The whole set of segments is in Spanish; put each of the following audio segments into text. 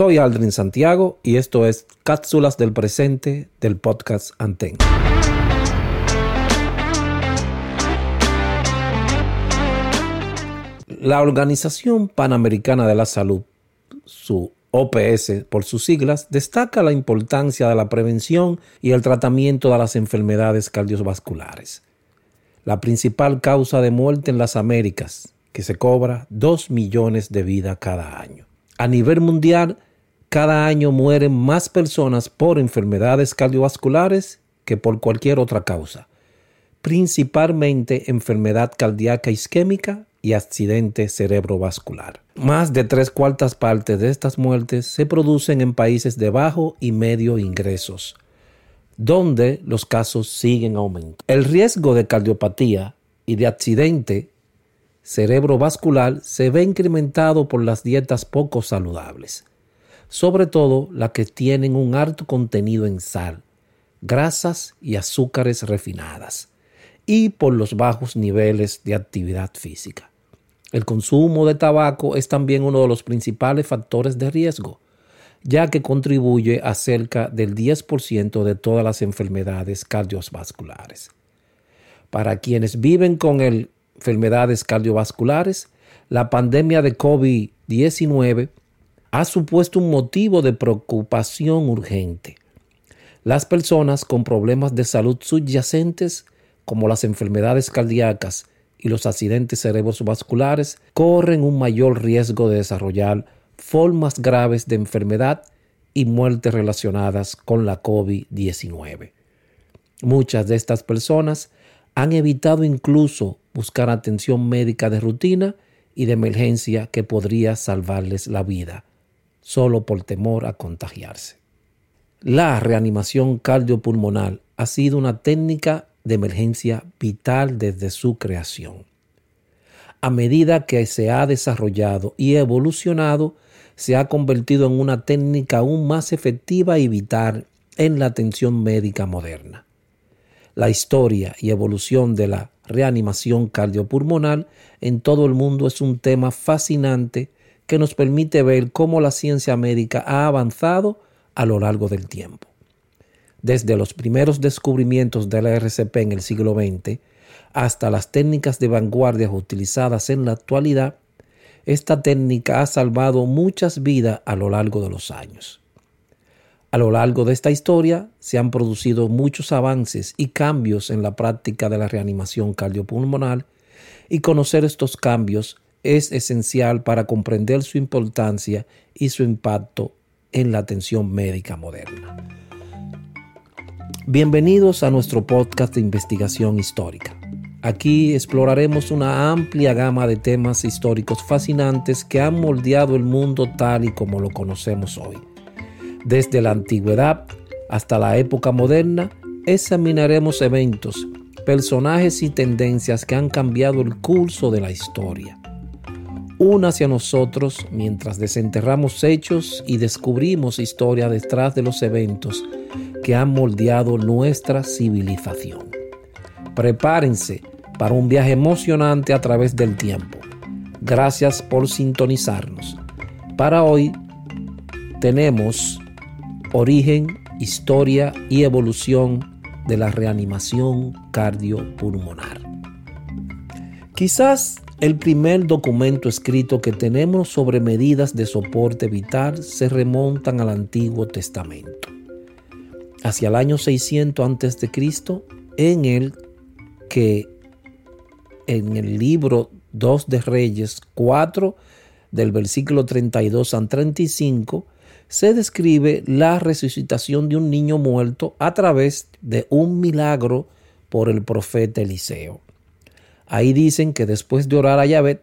Soy Aldrin Santiago y esto es Cápsulas del Presente del podcast Anten. La Organización Panamericana de la Salud, su OPS por sus siglas, destaca la importancia de la prevención y el tratamiento de las enfermedades cardiovasculares. La principal causa de muerte en las Américas, que se cobra 2 millones de vidas cada año. A nivel mundial, cada año mueren más personas por enfermedades cardiovasculares que por cualquier otra causa, principalmente enfermedad cardíaca isquémica y accidente cerebrovascular. Más de tres cuartas partes de estas muertes se producen en países de bajo y medio ingresos, donde los casos siguen aumentando. El riesgo de cardiopatía y de accidente cerebrovascular se ve incrementado por las dietas poco saludables sobre todo las que tienen un alto contenido en sal, grasas y azúcares refinadas, y por los bajos niveles de actividad física. El consumo de tabaco es también uno de los principales factores de riesgo, ya que contribuye a cerca del 10% de todas las enfermedades cardiovasculares. Para quienes viven con enfermedades cardiovasculares, la pandemia de COVID-19 ha supuesto un motivo de preocupación urgente. Las personas con problemas de salud subyacentes, como las enfermedades cardíacas y los accidentes cerebrovasculares, corren un mayor riesgo de desarrollar formas graves de enfermedad y muertes relacionadas con la COVID-19. Muchas de estas personas han evitado incluso buscar atención médica de rutina y de emergencia que podría salvarles la vida solo por temor a contagiarse. La reanimación cardiopulmonar ha sido una técnica de emergencia vital desde su creación. A medida que se ha desarrollado y evolucionado, se ha convertido en una técnica aún más efectiva y vital en la atención médica moderna. La historia y evolución de la reanimación cardiopulmonar en todo el mundo es un tema fascinante que nos permite ver cómo la ciencia médica ha avanzado a lo largo del tiempo. Desde los primeros descubrimientos de la RCP en el siglo XX hasta las técnicas de vanguardia utilizadas en la actualidad, esta técnica ha salvado muchas vidas a lo largo de los años. A lo largo de esta historia se han producido muchos avances y cambios en la práctica de la reanimación cardiopulmonar y conocer estos cambios es esencial para comprender su importancia y su impacto en la atención médica moderna. Bienvenidos a nuestro podcast de investigación histórica. Aquí exploraremos una amplia gama de temas históricos fascinantes que han moldeado el mundo tal y como lo conocemos hoy. Desde la antigüedad hasta la época moderna, examinaremos eventos personajes y tendencias que han cambiado el curso de la historia. Una hacia nosotros mientras desenterramos hechos y descubrimos historia detrás de los eventos que han moldeado nuestra civilización. Prepárense para un viaje emocionante a través del tiempo. Gracias por sintonizarnos. Para hoy tenemos origen, historia y evolución de la reanimación cardiopulmonar. Quizás el primer documento escrito que tenemos sobre medidas de soporte vital se remontan al Antiguo Testamento. Hacia el año 600 a.C., en el que en el libro 2 de Reyes 4 del versículo 32 al 35 se describe la resucitación de un niño muerto a través de un milagro por el profeta Eliseo. Ahí dicen que después de orar a Yahvé,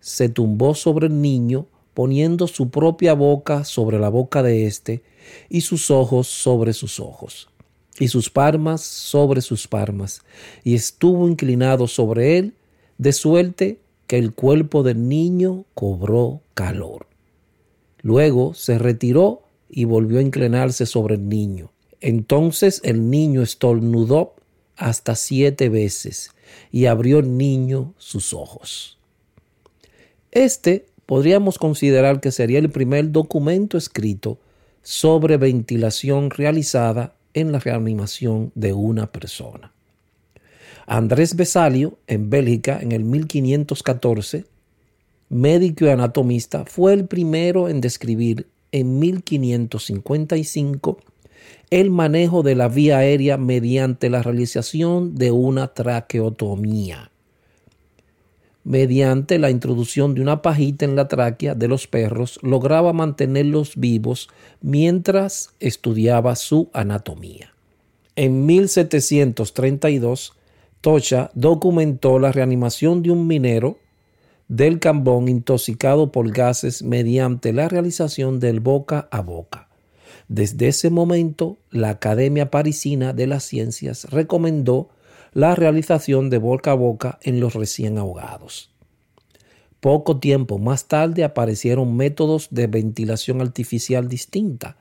se tumbó sobre el niño, poniendo su propia boca sobre la boca de éste, y sus ojos sobre sus ojos, y sus palmas sobre sus palmas, y estuvo inclinado sobre él, de suerte que el cuerpo del niño cobró calor. Luego se retiró y volvió a inclinarse sobre el niño. Entonces el niño estornudó hasta siete veces y abrió niño sus ojos. Este podríamos considerar que sería el primer documento escrito sobre ventilación realizada en la reanimación de una persona. Andrés Besalio, en Bélgica, en el 1514, médico y anatomista, fue el primero en describir en 1555 el manejo de la vía aérea mediante la realización de una traqueotomía, mediante la introducción de una pajita en la tráquea de los perros, lograba mantenerlos vivos mientras estudiaba su anatomía. En 1732, Tocha documentó la reanimación de un minero del cambón intoxicado por gases mediante la realización del boca a boca. Desde ese momento, la Academia Parisina de las Ciencias recomendó la realización de boca a boca en los recién ahogados. Poco tiempo más tarde aparecieron métodos de ventilación artificial distinta,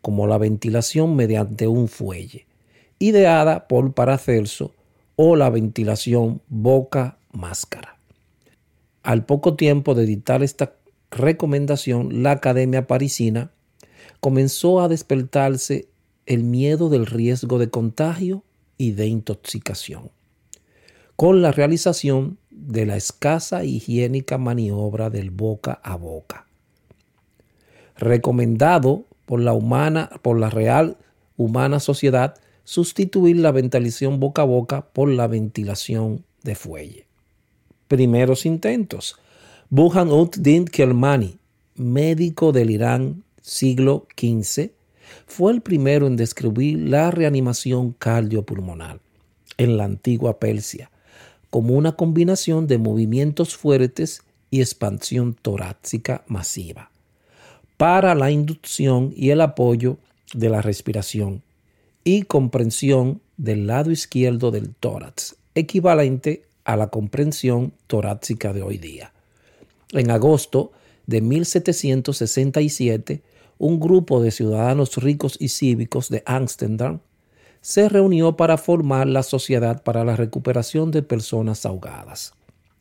como la ventilación mediante un fuelle, ideada por Paracelso, o la ventilación boca-máscara. Al poco tiempo de dictar esta recomendación, la Academia Parisina comenzó a despertarse el miedo del riesgo de contagio y de intoxicación, con la realización de la escasa higiénica maniobra del boca a boca. Recomendado por la humana, por la Real Humana Sociedad, sustituir la ventilación boca a boca por la ventilación de fuelle primeros intentos. Burhan ud-Din Kelmani, médico del Irán siglo XV, fue el primero en describir la reanimación cardiopulmonar en la antigua Persia como una combinación de movimientos fuertes y expansión torácica masiva para la inducción y el apoyo de la respiración y comprensión del lado izquierdo del tórax, equivalente a la comprensión torácica de hoy día. En agosto de 1767, un grupo de ciudadanos ricos y cívicos de Amsterdam se reunió para formar la Sociedad para la Recuperación de Personas Ahogadas.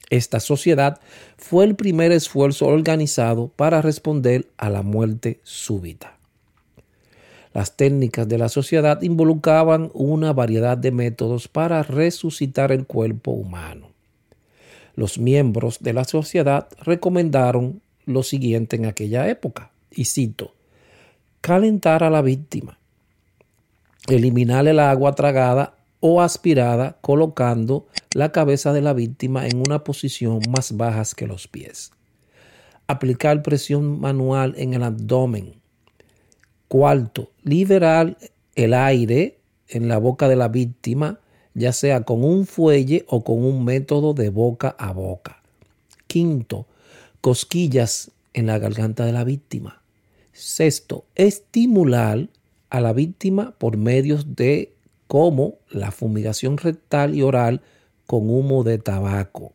Esta sociedad fue el primer esfuerzo organizado para responder a la muerte súbita. Las técnicas de la sociedad involucraban una variedad de métodos para resucitar el cuerpo humano. Los miembros de la sociedad recomendaron lo siguiente en aquella época, y cito, calentar a la víctima, eliminar el agua tragada o aspirada colocando la cabeza de la víctima en una posición más baja que los pies, aplicar presión manual en el abdomen, Cuarto, liberar el aire en la boca de la víctima, ya sea con un fuelle o con un método de boca a boca. Quinto, cosquillas en la garganta de la víctima. Sexto, estimular a la víctima por medios de como la fumigación rectal y oral con humo de tabaco.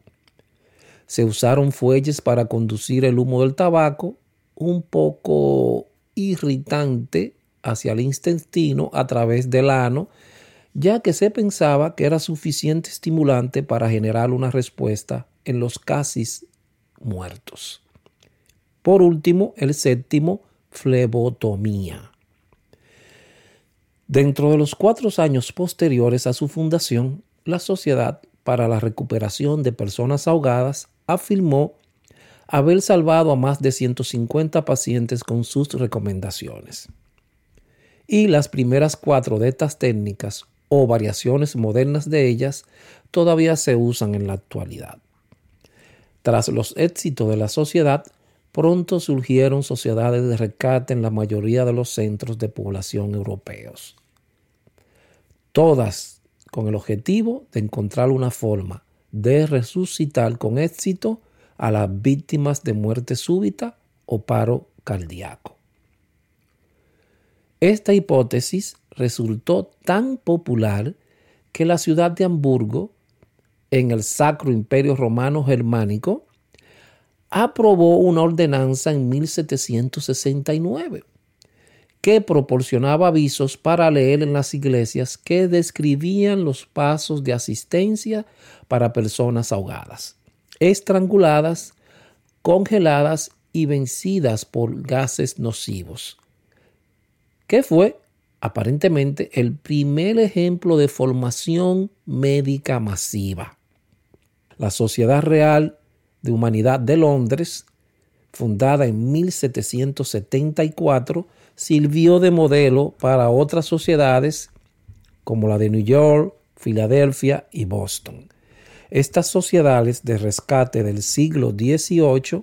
Se usaron fuelles para conducir el humo del tabaco, un poco irritante hacia el intestino a través del ano, ya que se pensaba que era suficiente estimulante para generar una respuesta en los casi muertos. Por último, el séptimo, flebotomía. Dentro de los cuatro años posteriores a su fundación, la Sociedad para la Recuperación de Personas Ahogadas afirmó haber salvado a más de 150 pacientes con sus recomendaciones. Y las primeras cuatro de estas técnicas o variaciones modernas de ellas todavía se usan en la actualidad. Tras los éxitos de la sociedad, pronto surgieron sociedades de rescate en la mayoría de los centros de población europeos. Todas con el objetivo de encontrar una forma de resucitar con éxito a las víctimas de muerte súbita o paro cardíaco. Esta hipótesis resultó tan popular que la ciudad de Hamburgo, en el Sacro Imperio Romano Germánico, aprobó una ordenanza en 1769 que proporcionaba avisos para leer en las iglesias que describían los pasos de asistencia para personas ahogadas, estranguladas, congeladas y vencidas por gases nocivos, que fue aparentemente el primer ejemplo de formación médica masiva. La Sociedad Real de Humanidad de Londres, fundada en 1774, sirvió de modelo para otras sociedades como la de New York, Filadelfia y Boston. Estas sociedades de rescate del siglo XVIII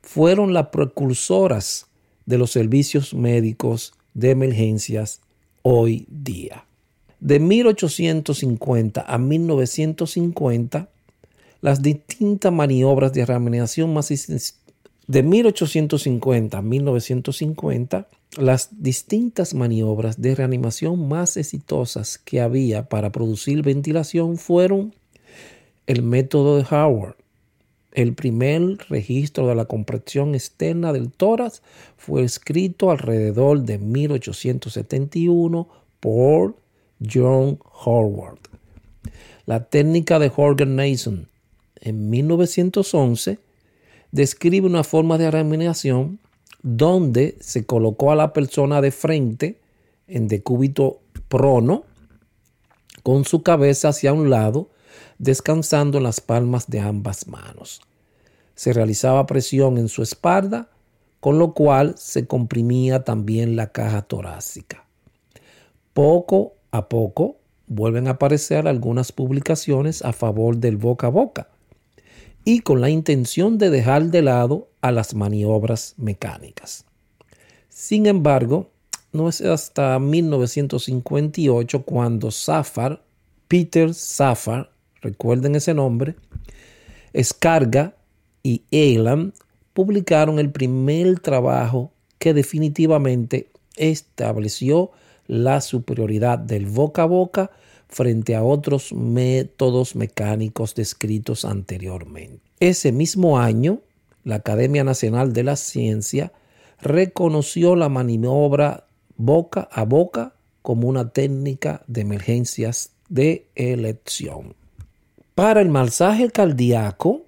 fueron las precursoras de los servicios médicos de emergencias hoy día. De 1850 a 1950, las distintas maniobras de reanimación más de 1850 a 1950, las distintas maniobras de reanimación más exitosas que había para producir ventilación fueron el método de Howard. El primer registro de la compresión externa del tórax fue escrito alrededor de 1871 por John Howard. La técnica de Horgan Nason en 1911 describe una forma de reanimación donde se colocó a la persona de frente en decúbito prono con su cabeza hacia un lado, descansando en las palmas de ambas manos. Se realizaba presión en su espalda, con lo cual se comprimía también la caja torácica. Poco a poco vuelven a aparecer algunas publicaciones a favor del boca a boca, y con la intención de dejar de lado a las maniobras mecánicas. Sin embargo, no es hasta 1958 cuando Safar, Peter Safar, recuerden ese nombre, Escarga y Elam publicaron el primer trabajo que definitivamente estableció la superioridad del boca a boca frente a otros métodos mecánicos descritos anteriormente. Ese mismo año, la Academia Nacional de la Ciencia reconoció la maniobra boca a boca como una técnica de emergencias de elección. Para el masaje cardíaco,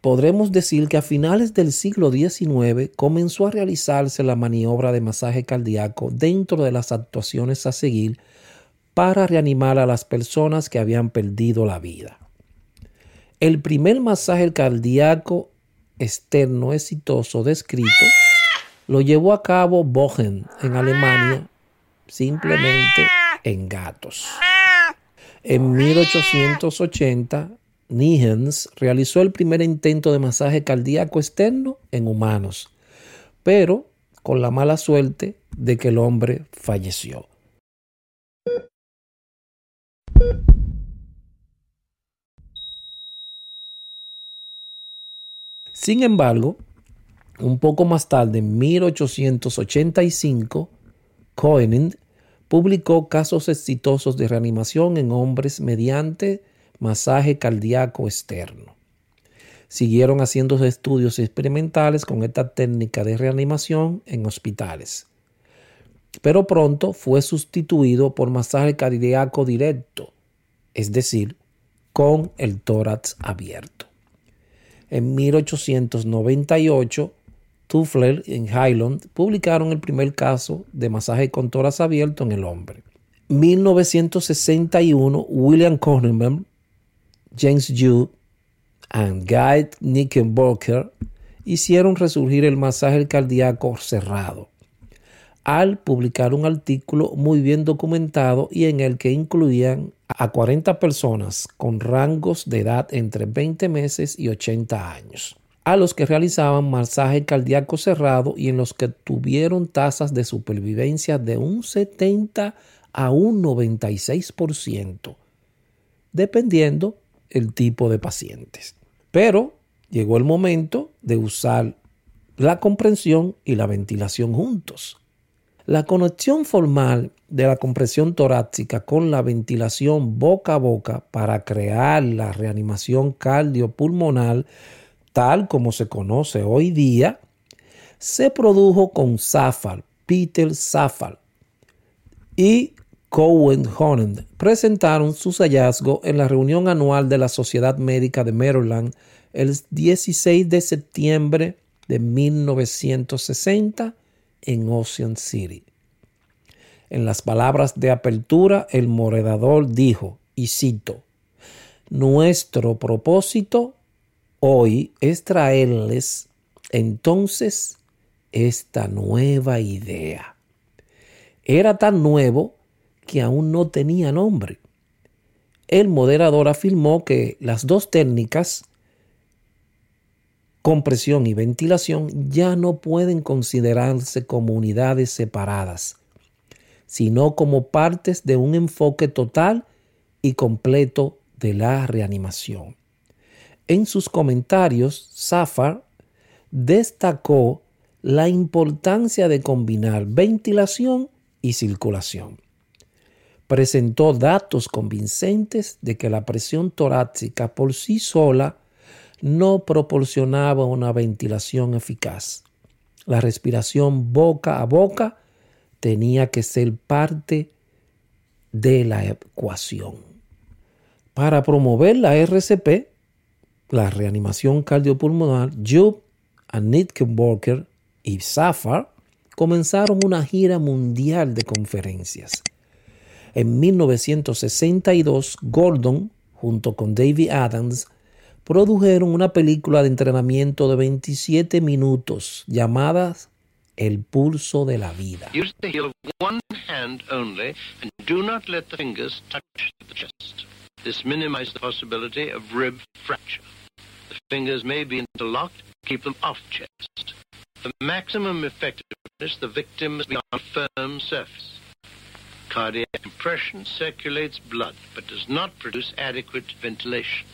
podremos decir que a finales del siglo XIX comenzó a realizarse la maniobra de masaje cardíaco dentro de las actuaciones a seguir para reanimar a las personas que habían perdido la vida. El primer masaje cardíaco externo exitoso descrito lo llevó a cabo Bogen en Alemania, simplemente en gatos. En 1880, Nihens realizó el primer intento de masaje cardíaco externo en humanos, pero con la mala suerte de que el hombre falleció. Sin embargo, un poco más tarde, en 1885, Koenig publicó casos exitosos de reanimación en hombres mediante masaje cardíaco externo. Siguieron haciendo estudios experimentales con esta técnica de reanimación en hospitales. Pero pronto fue sustituido por masaje cardíaco directo, es decir, con el tórax abierto. En 1898, Tuffler y Highland publicaron el primer caso de masaje con tórax abierto en el hombre. 1961, William Kahneman, James Jude y Guy Knickerbocker hicieron resurgir el masaje cardíaco cerrado al publicar un artículo muy bien documentado y en el que incluían a 40 personas con rangos de edad entre 20 meses y 80 años, a los que realizaban masaje cardíaco cerrado y en los que tuvieron tasas de supervivencia de un 70 a un 96%, dependiendo el tipo de pacientes. Pero llegó el momento de usar la comprensión y la ventilación juntos. La conexión formal de la compresión torácica con la ventilación boca a boca para crear la reanimación cardiopulmonar tal como se conoce hoy día, se produjo con Safar, Peter Safar y Cowen Honend. Presentaron sus hallazgos en la reunión anual de la Sociedad Médica de Maryland el 16 de septiembre de 1960 en Ocean City. En las palabras de apertura, el moredador dijo, y cito, Nuestro propósito hoy es traerles entonces esta nueva idea. Era tan nuevo que aún no tenía nombre. El moderador afirmó que las dos técnicas compresión y ventilación ya no pueden considerarse como unidades separadas, sino como partes de un enfoque total y completo de la reanimación. En sus comentarios, Safar destacó la importancia de combinar ventilación y circulación. Presentó datos convincentes de que la presión torácica por sí sola no proporcionaba una ventilación eficaz. La respiración boca a boca tenía que ser parte de la ecuación. Para promover la RCP, la reanimación cardiopulmonar, Job, Walker y Safar comenzaron una gira mundial de conferencias. En 1962, Gordon, junto con David Adams, produjeron una película de entrenamiento de 27 minutos llamada El pulso de la vida. This minimizes the possibility of rib fracture. The fingers may be interlocked, keep them off chest. For maximum effectiveness, the victim must be on a firm surface. Cardiac compression circulates blood but does not produce adequate ventilation.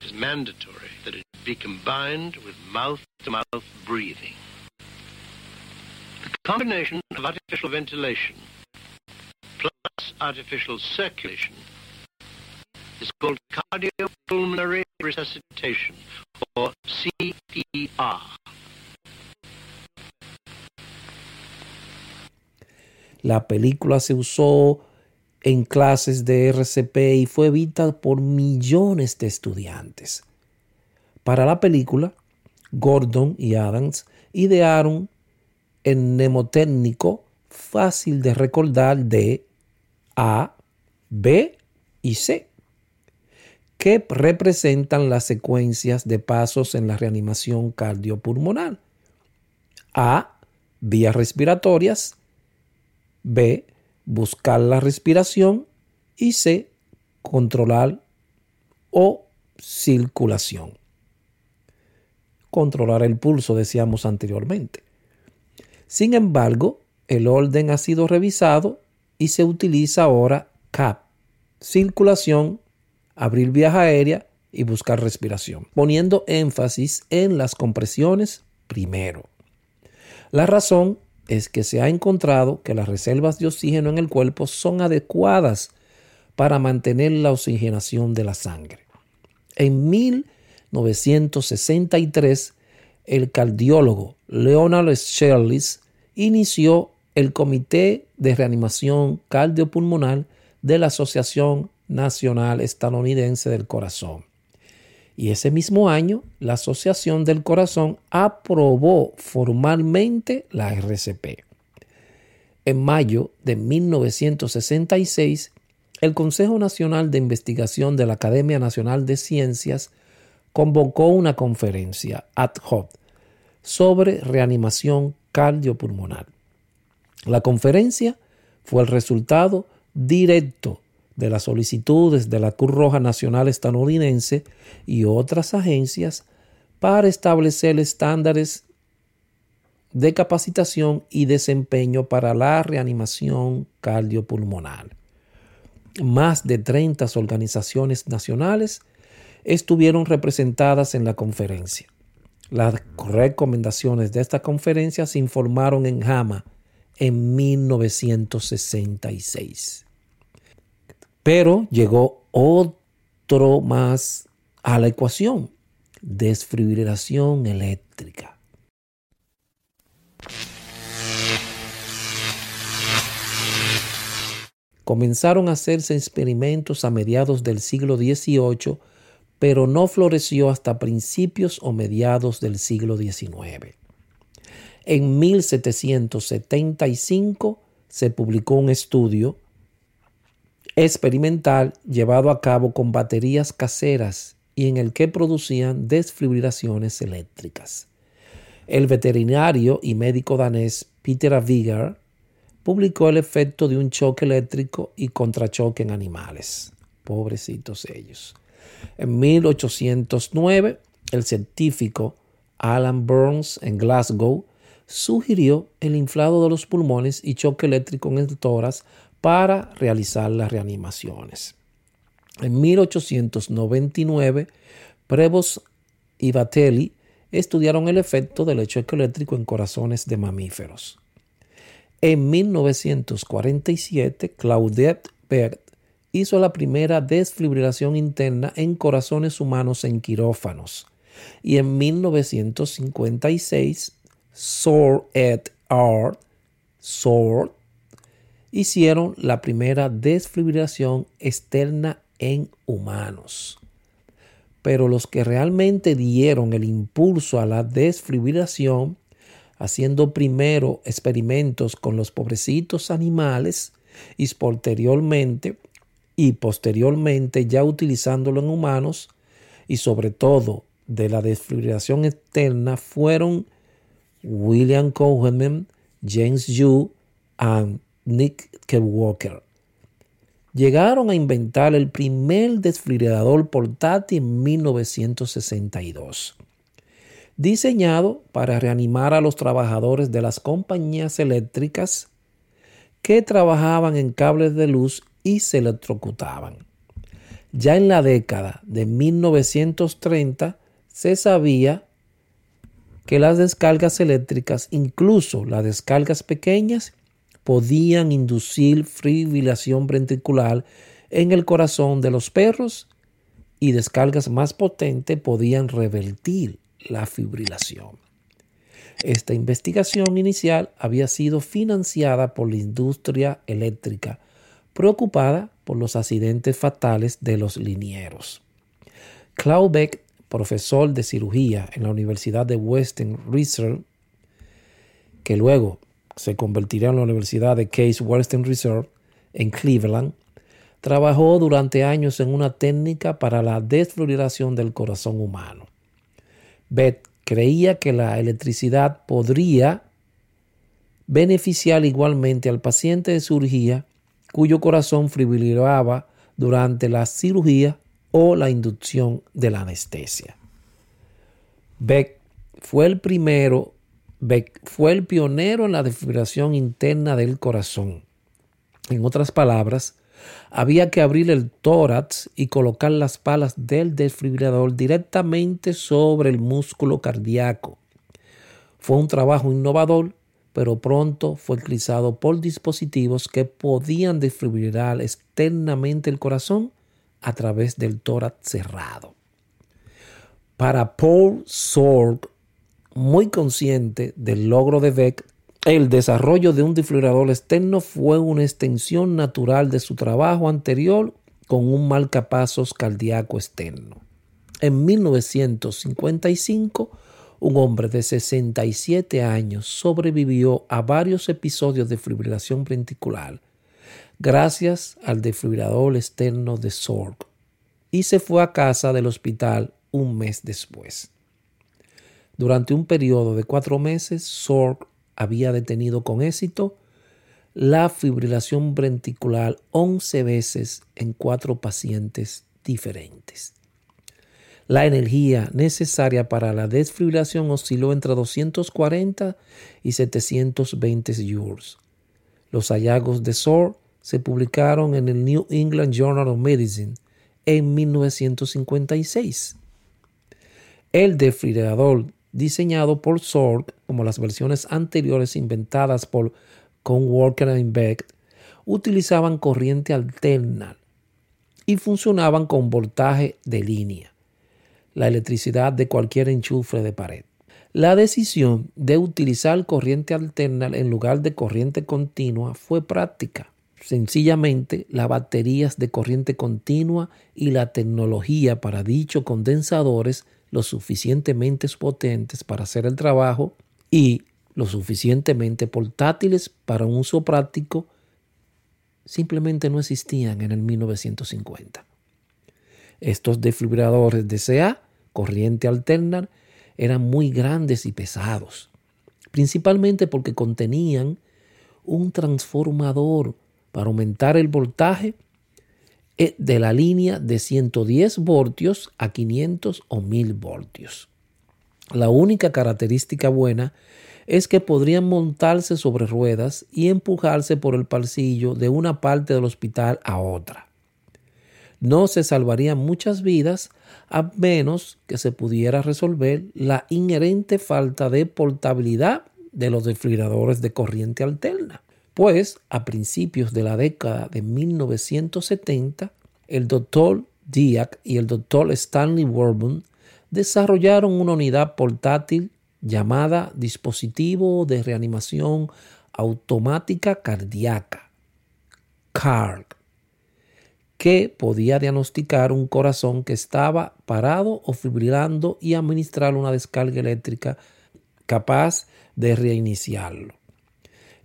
It is mandatory that it be combined with mouth-to-mouth breathing. The combination of artificial ventilation plus artificial circulation is called cardiopulmonary resuscitation, or CPR. La película se usó en clases de RCP y fue vista por millones de estudiantes. Para la película, Gordon y Adams idearon el mnemotécnico fácil de recordar de A, B y C, que representan las secuencias de pasos en la reanimación cardiopulmonar. A, vías respiratorias. B, buscar la respiración y C, controlar o circulación. Controlar el pulso, decíamos anteriormente. Sin embargo, el orden ha sido revisado y se utiliza ahora CAP, circulación, abrir vía aérea y buscar respiración, poniendo énfasis en las compresiones primero. La razón es que se ha encontrado que las reservas de oxígeno en el cuerpo son adecuadas para mantener la oxigenación de la sangre. En 1963, el cardiólogo Leonard Sherlis inició el Comité de Reanimación Cardiopulmonar de la Asociación Nacional Estadounidense del Corazón. Y ese mismo año, la Asociación del Corazón aprobó formalmente la RCP. En mayo de 1966, el Consejo Nacional de Investigación de la Academia Nacional de Ciencias convocó una conferencia ad hoc sobre reanimación cardiopulmonar. La conferencia fue el resultado directo de las solicitudes de la Cruz Roja Nacional estadounidense y otras agencias para establecer estándares de capacitación y desempeño para la reanimación cardiopulmonar. Más de 30 organizaciones nacionales estuvieron representadas en la conferencia. Las recomendaciones de esta conferencia se informaron en JAMA en 1966. Pero llegó otro más a la ecuación, desfibrilación eléctrica. Comenzaron a hacerse experimentos a mediados del siglo XVIII, pero no floreció hasta principios o mediados del siglo XIX. En 1775 se publicó un estudio experimental llevado a cabo con baterías caseras y en el que producían desfibrilaciones eléctricas. El veterinario y médico danés Peter Avigar publicó el efecto de un choque eléctrico y contrachoque en animales. Pobrecitos ellos. En 1809, el científico Alan Burns en Glasgow sugirió el inflado de los pulmones y choque eléctrico en el tórax para realizar las reanimaciones. En 1899, Prevost y Batelli estudiaron el efecto del choque eléctrico en corazones de mamíferos. En 1947, Claudette Bert hizo la primera desfibrilación interna en corazones humanos en quirófanos. Y en 1956, Sor et al. Hicieron la primera desfibrilación externa en humanos. Pero los que realmente dieron el impulso a la desfibrilación, haciendo primero experimentos con los pobrecitos animales y posteriormente y posteriormente ya utilizándolo en humanos y sobre todo de la desfibrilación externa fueron William Cohen, James Yu y Nick Walker. Llegaron a inventar el primer desfibrilador portátil en 1962, diseñado para reanimar a los trabajadores de las compañías eléctricas que trabajaban en cables de luz y se electrocutaban. Ya en la década de 1930 se sabía que las descargas eléctricas, incluso las descargas pequeñas, podían inducir fibrilación ventricular en el corazón de los perros y descargas más potentes podían revertir la fibrilación. Esta investigación inicial había sido financiada por la industria eléctrica, preocupada por los accidentes fatales de los linieros. Claude Beck, profesor de cirugía en la Universidad de Western Reserve, que luego se convertiría en la Universidad de Case Western Reserve en Cleveland, trabajó durante años en una técnica para la desfluoridación del corazón humano. Beth creía que la electricidad podría beneficiar igualmente al paciente de cirugía cuyo corazón fibrilaba durante la cirugía o la inducción de la anestesia. Beck fue el primero Beck fue el pionero en la desfibrilación interna del corazón. En otras palabras, había que abrir el tórax y colocar las palas del desfibrilador directamente sobre el músculo cardíaco. Fue un trabajo innovador pero pronto fue utilizado por dispositivos que podían desfibrilar externamente el corazón a través del tórax cerrado. Para Paul Sorg, muy consciente del logro de Beck, el desarrollo de un desfibrilador externo fue una extensión natural de su trabajo anterior con un marcapasos cardíaco externo. En 1955, un hombre de 67 años sobrevivió a varios episodios de fibrilación ventricular gracias al desfibrilador externo de Sorg y se fue a casa del hospital un mes después. Durante un periodo de cuatro meses, Sorg había detenido con éxito la fibrilación ventricular 11 veces en cuatro pacientes diferentes. La energía necesaria para la desfibrilación osciló entre 240 y 720 joules. Los hallazgos de SOR se publicaron en el New England Journal of Medicine en 1956. El desfibrilador diseñado por Sorg, como las versiones anteriores inventadas por Walker y Beck, utilizaban corriente alterna y funcionaban con voltaje de línea, la electricidad de cualquier enchufe de pared. La decisión de utilizar corriente alterna en lugar de corriente continua fue práctica. Sencillamente, las baterías de corriente continua y la tecnología para dichos condensadores lo suficientemente potentes para hacer el trabajo y lo suficientemente portátiles para un uso práctico simplemente no existían en el 1950. Estos desfibriladores de CA, corriente alterna, eran muy grandes y pesados, principalmente porque contenían un transformador para aumentar el voltaje de la línea de 110 voltios a 500 o 1000 voltios. La única característica buena es que podrían montarse sobre ruedas y empujarse por el pasillo de una parte del hospital a otra. No se salvarían muchas vidas a menos que se pudiera resolver la inherente falta de portabilidad de los desfibriladores de corriente alterna. Pues a principios de la década de 1970, el doctor Diak y el doctor Stanley Warburton desarrollaron una unidad portátil llamada dispositivo de reanimación automática cardíaca, CARG, que podía diagnosticar un corazón que estaba parado o fibrilando y administrar una descarga eléctrica capaz de reiniciarlo.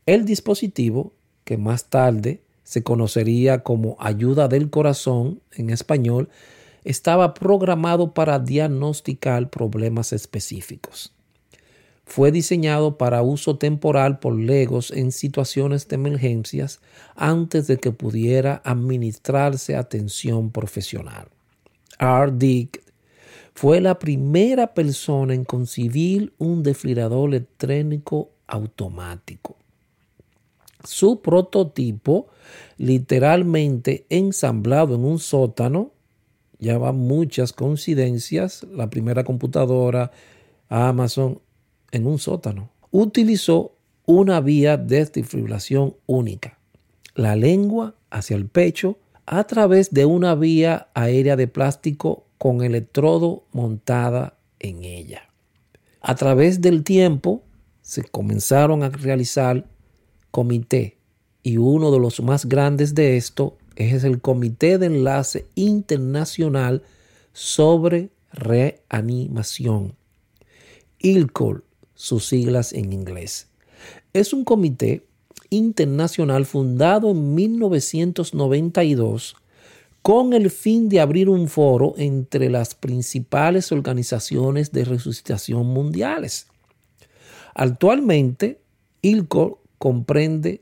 El dispositivo, que más tarde se conocería como ayuda del corazón en español, estaba programado para diagnosticar problemas específicos. Fue diseñado para uso temporal por legos en situaciones de emergencias antes de que pudiera administrarse atención profesional. R. Dick fue la primera persona en concebir un desfibrilador electrónico automático. Su prototipo, literalmente ensamblado en un sótano, ya va muchas coincidencias, la primera computadora, Amazon, en un sótano. Utilizó una vía de desfibrilación única, la lengua hacia el pecho a través de una vía aérea de plástico con electrodo montada en ella. A través del tiempo se comenzaron a realizar comité y uno de los más grandes de esto es el Comité de Enlace Internacional sobre Reanimación, ILCOL, sus siglas en inglés. Es un comité internacional fundado en 1992 con el fin de abrir un foro entre las principales organizaciones de resucitación mundiales. Actualmente, ILCOL comprende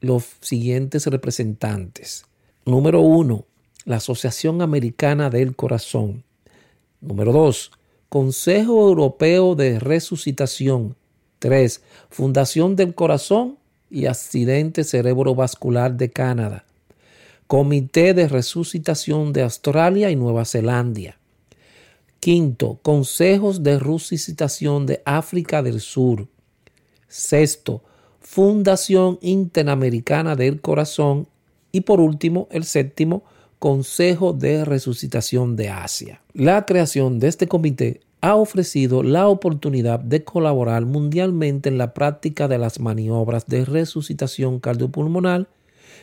los siguientes representantes. Número uno, la Asociación Americana del Corazón. Número dos, Consejo Europeo de Resucitación. Tres, Fundación del Corazón y Accidente Cerebrovascular de Canadá. Comité de Resucitación de Australia y Nueva Zelanda. Quinto, Consejos de Resucitación de África del Sur. Sexto, Fundación Interamericana del Corazón y por último, el séptimo, Consejo de Resucitación de Asia. La creación de este comité ha ofrecido la oportunidad de colaborar mundialmente en la práctica de las maniobras de resucitación cardiopulmonar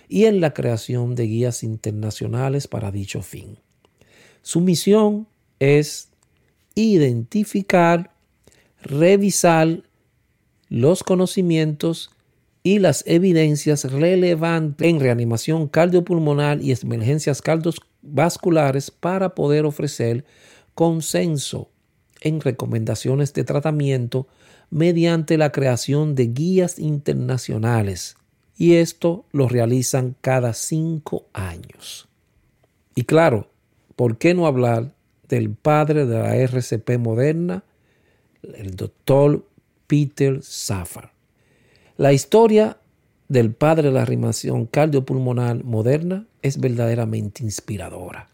y en la creación de guías internacionales para dicho fin. Su misión es identificar, revisar los conocimientos y las evidencias relevantes en reanimación cardiopulmonar y emergencias cardiovasculares para poder ofrecer consenso en recomendaciones de tratamiento mediante la creación de guías internacionales y esto lo realizan cada cinco años. Y claro, ¿por qué no hablar del padre de la RCP moderna, el doctor Peter Safar? La historia del padre de la reanimación cardiopulmonar moderna es verdaderamente inspiradora.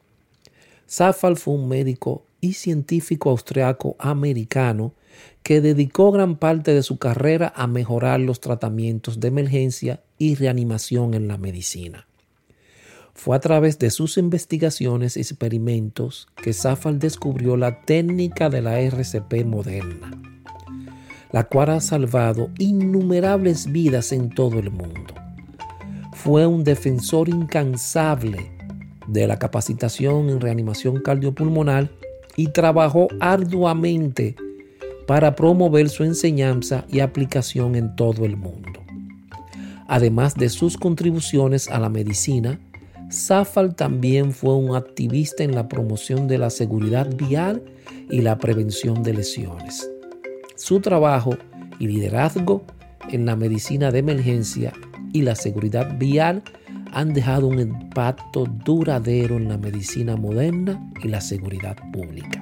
Safar fue un médico y científico austriaco americano que dedicó gran parte de su carrera a mejorar los tratamientos de emergencia y reanimación en la medicina. Fue a través de sus investigaciones y experimentos que Safar descubrió la técnica de la RCP moderna, la cual ha salvado innumerables vidas en todo el mundo. Fue un defensor incansable de la capacitación en reanimación cardiopulmonar y trabajó arduamente para promover su enseñanza y aplicación en todo el mundo. Además de sus contribuciones a la medicina, Safal también fue un activista en la promoción de la seguridad vial y la prevención de lesiones. Su trabajo y liderazgo en la medicina de emergencia y la seguridad vial han dejado un impacto duradero en la medicina moderna y la seguridad pública.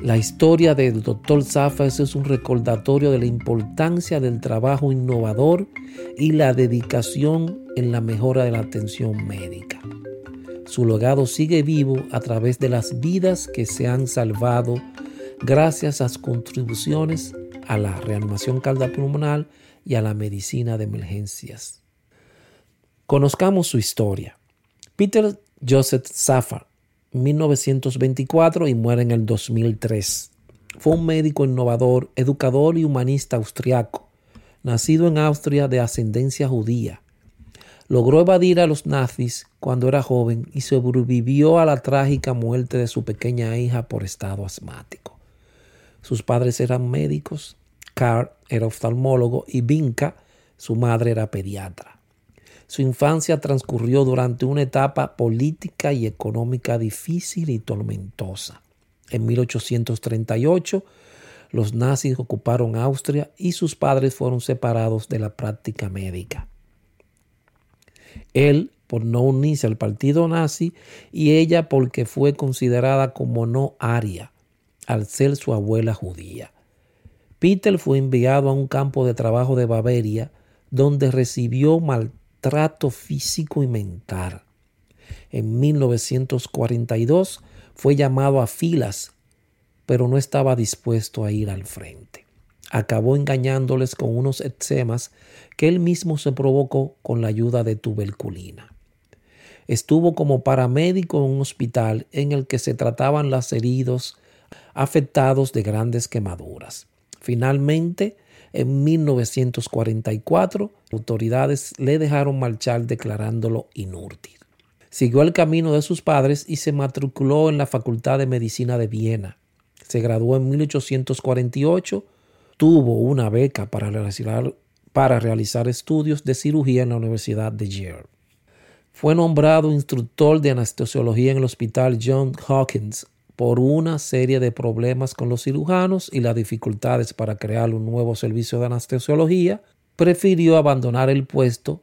La historia del Dr. Zafas es un recordatorio de la importancia del trabajo innovador y la dedicación en la mejora de la atención médica. Su legado sigue vivo a través de las vidas que se han salvado gracias a sus contribuciones a la reanimación cardiopulmonar y a la medicina de emergencias. Conozcamos su historia. Peter Joseph Safar, 1924 y muere en el 2003. Fue un médico innovador, educador y humanista austriaco, nacido en Austria de ascendencia judía. Logró evadir a los nazis cuando era joven y sobrevivió a la trágica muerte de su pequeña hija por estado asmático. Sus padres eran médicos, Karl era oftalmólogo y Vinka, su madre, era pediatra. Su infancia transcurrió durante una etapa política y económica difícil y tormentosa. En 1838, los nazis ocuparon Austria y sus padres fueron separados de la práctica médica. Él por no unirse al partido nazi y ella porque fue considerada como no aria al ser su abuela judía. Peter fue enviado a un campo de trabajo de Bavaria donde recibió maltrato trato físico y mental. En 1942 fue llamado a filas, pero no estaba dispuesto a ir al frente. Acabó engañándoles con unos eczemas que él mismo se provocó con la ayuda de tuberculina. Estuvo como paramédico en un hospital en el que se trataban los heridos afectados de grandes quemaduras. Finalmente, en 1944, autoridades le dejaron marchar declarándolo inútil. Siguió el camino de sus padres y se matriculó en la Facultad de Medicina de Viena. Se graduó en 1848, tuvo una beca para realizar, para realizar estudios de cirugía en la Universidad de Yale. Fue nombrado instructor de anestesiología en el Hospital John Hawkins por una serie de problemas con los cirujanos y las dificultades para crear un nuevo servicio de anestesiología, prefirió abandonar el puesto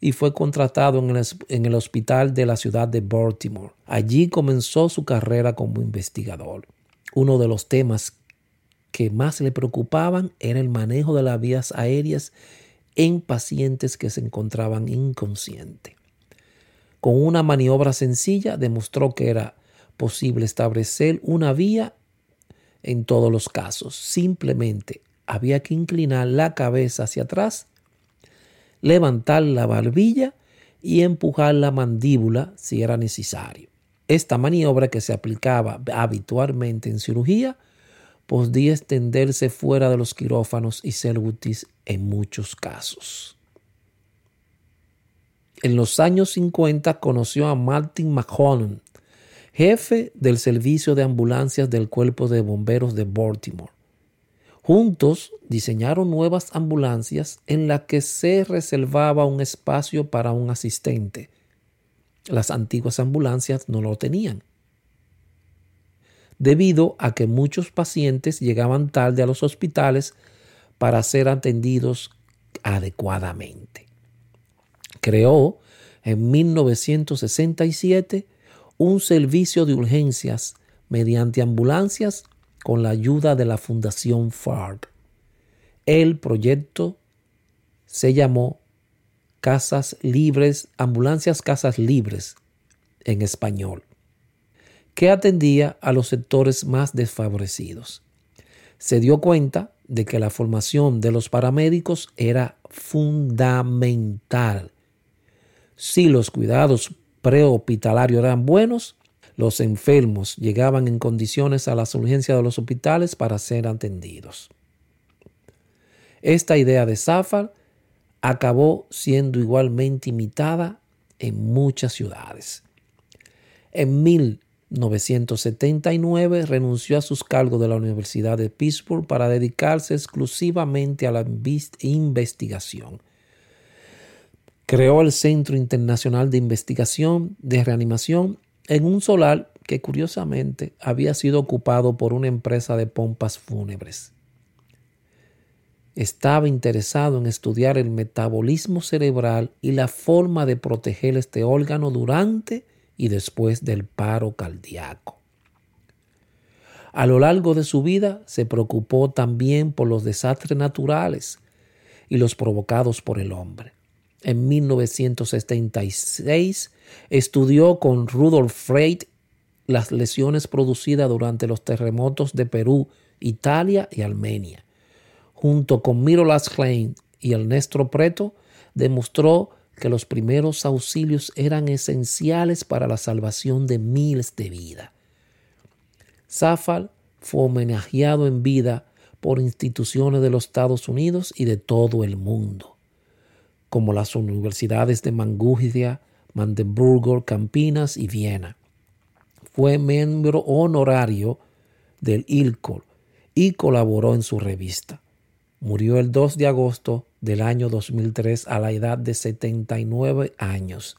y fue contratado en el, hospital de la ciudad de Baltimore. Allí comenzó su carrera como investigador. Uno de los temas que más le preocupaban era el manejo de las vías aéreas en pacientes que se encontraban inconscientes. Con una maniobra sencilla demostró que era posible establecer una vía en todos los casos. Simplemente había que inclinar la cabeza hacia atrás, levantar la barbilla y empujar la mandíbula si era necesario. Esta maniobra que se aplicaba habitualmente en cirugía podía extenderse fuera de los quirófanos y ser útil en muchos casos. En los años 50 conoció a Martin Mahoney, jefe del servicio de ambulancias del Cuerpo de Bomberos de Baltimore. Juntos diseñaron nuevas ambulancias en las que se reservaba un espacio para un asistente. Las antiguas ambulancias no lo tenían, debido a que muchos pacientes llegaban tarde a los hospitales para ser atendidos adecuadamente. Creó en 1967 un servicio de urgencias mediante ambulancias con la ayuda de la Fundación FARC. El proyecto se llamó Casas Libres, Ambulancias Casas Libres en español, que atendía a los sectores más desfavorecidos. Se dio cuenta de que la formación de los paramédicos era fundamental. Si los cuidados prehospitalarios eran buenos, los enfermos llegaban en condiciones a las urgencias de los hospitales para ser atendidos. Esta idea de Zafar acabó siendo igualmente imitada en muchas ciudades. En 1979 renunció a sus cargos de la Universidad de Pittsburgh para dedicarse exclusivamente a la investigación. Creó el Centro Internacional de Investigación de Reanimación en un solar que curiosamente había sido ocupado por una empresa de pompas fúnebres. Estaba interesado en estudiar el metabolismo cerebral y la forma de proteger este órgano durante y después del paro cardíaco. A lo largo de su vida se preocupó también por los desastres naturales y los provocados por el hombre. En 1976 estudió con Rudolf Freit las lesiones producidas durante los terremotos de Perú, Italia y Armenia. Junto con Mirolas Klein y Ernesto Preto, demostró que los primeros auxilios eran esenciales para la salvación de miles de vidas. Zafal fue homenajeado en vida por instituciones de los Estados Unidos y de todo el mundo, como las universidades de Mangugia, Magdeburgo, Campinas y Viena. Fue miembro honorario del ILCOR y colaboró en su revista. Murió el 2 de agosto del año 2003 a la edad de 79 años.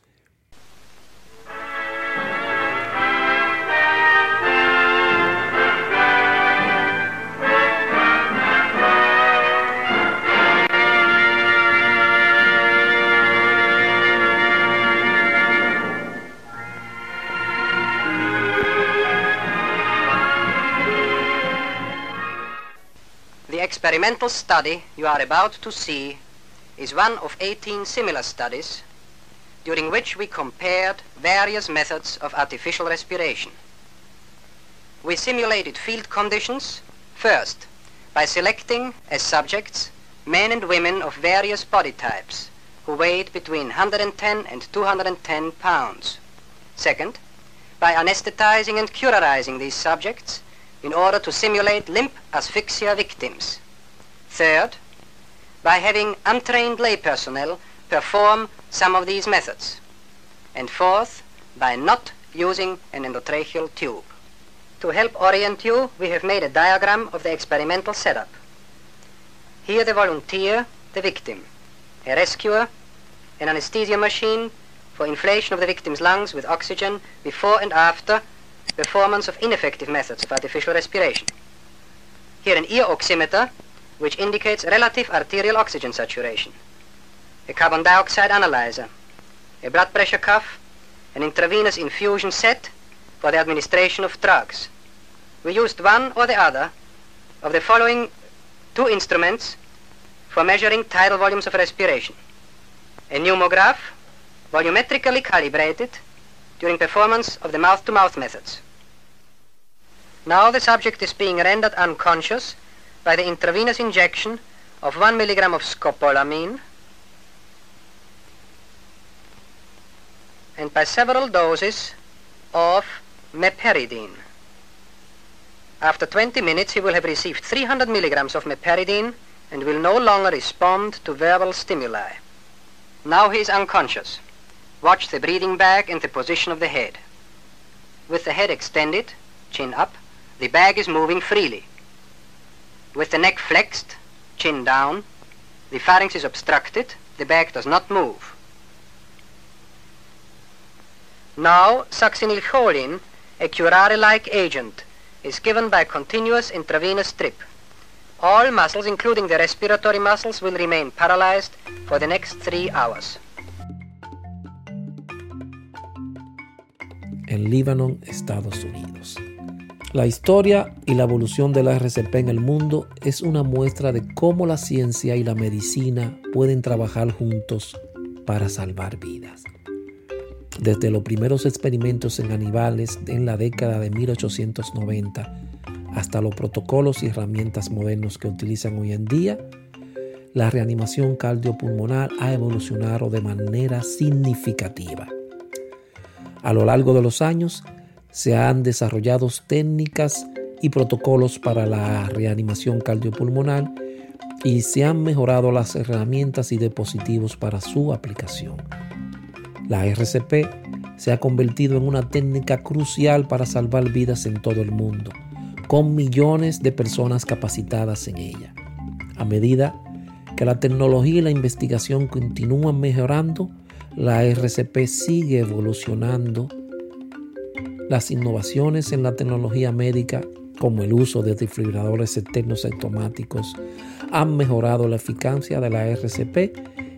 Experimental study you are about to see is one of 18 similar studies during which we compared various methods of artificial respiration. We simulated field conditions, first, by selecting as subjects men and women of various body types who weighed between 110 and 210 pounds. Second, by anesthetizing and curarizing these subjects in order to simulate limp asphyxia victims. Third, by having untrained lay personnel perform some of these methods. And fourth, by not using an endotracheal tube. To help orient you, we have made a diagram of the experimental setup. Here the volunteer, the victim, a rescuer, an anesthesia machine for inflation of the victim's lungs with oxygen before and after performance of ineffective methods of artificial respiration. Here an ear oximeter which indicates relative arterial oxygen saturation, a carbon dioxide analyzer, a blood pressure cuff, an intravenous infusion set for the administration of drugs. We used one or the other of the following two instruments for measuring tidal volumes of respiration. A pneumograph, volumetrically calibrated during performance of the mouth-to-mouth -mouth methods. Now the subject is being rendered unconscious by the intravenous injection of 1 milligram of scopolamine and by several doses of meperidine. After 20 minutes, he will have received 300 milligrams of meperidine and will no longer respond to verbal stimuli. Now he is unconscious. Watch the breathing bag and the position of the head. With the head extended, chin up, the bag is moving freely. With the neck flexed, chin down, the pharynx is obstructed, the bag does not move. Now, succinylcholine, a curare-like agent, is given by continuous intravenous drip. All muscles, including the respiratory muscles, will remain paralyzed for the next three hours. En Líbano, Estados Unidos. La historia y la evolución de la RCP en el mundo es una muestra de cómo la ciencia y la medicina pueden trabajar juntos para salvar vidas. Desde los primeros experimentos en animales en la década de 1890 hasta los protocolos y herramientas modernos que utilizan hoy en día, la reanimación cardiopulmonar ha evolucionado de manera significativa. A lo largo de los años se han desarrollado técnicas y protocolos para la reanimación cardiopulmonar y se han mejorado las herramientas y dispositivos para su aplicación. La RCP se ha convertido en una técnica crucial para salvar vidas en todo el mundo, con millones de personas capacitadas en ella. A medida que la tecnología y la investigación continúan mejorando, la RCP sigue evolucionando. Las innovaciones en la tecnología médica, como el uso de desfibriladores externos automáticos, han mejorado la eficacia de la RCP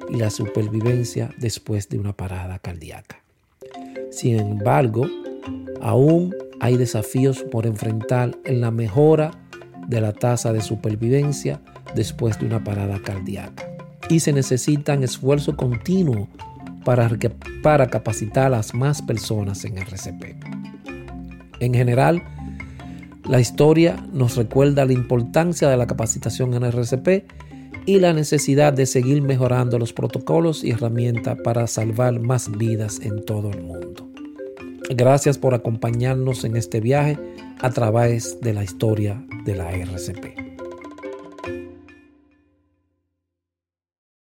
y la supervivencia después de una parada cardíaca. Sin embargo, aún hay desafíos por enfrentar en la mejora de la tasa de supervivencia después de una parada cardíaca. Y se necesitan esfuerzo continuo para, para capacitar a las más personas en RCP. En general, la historia nos recuerda la importancia de la capacitación en RCP y la necesidad de seguir mejorando los protocolos y herramientas para salvar más vidas en todo el mundo. Gracias por acompañarnos en este viaje a través de la historia de la RCP.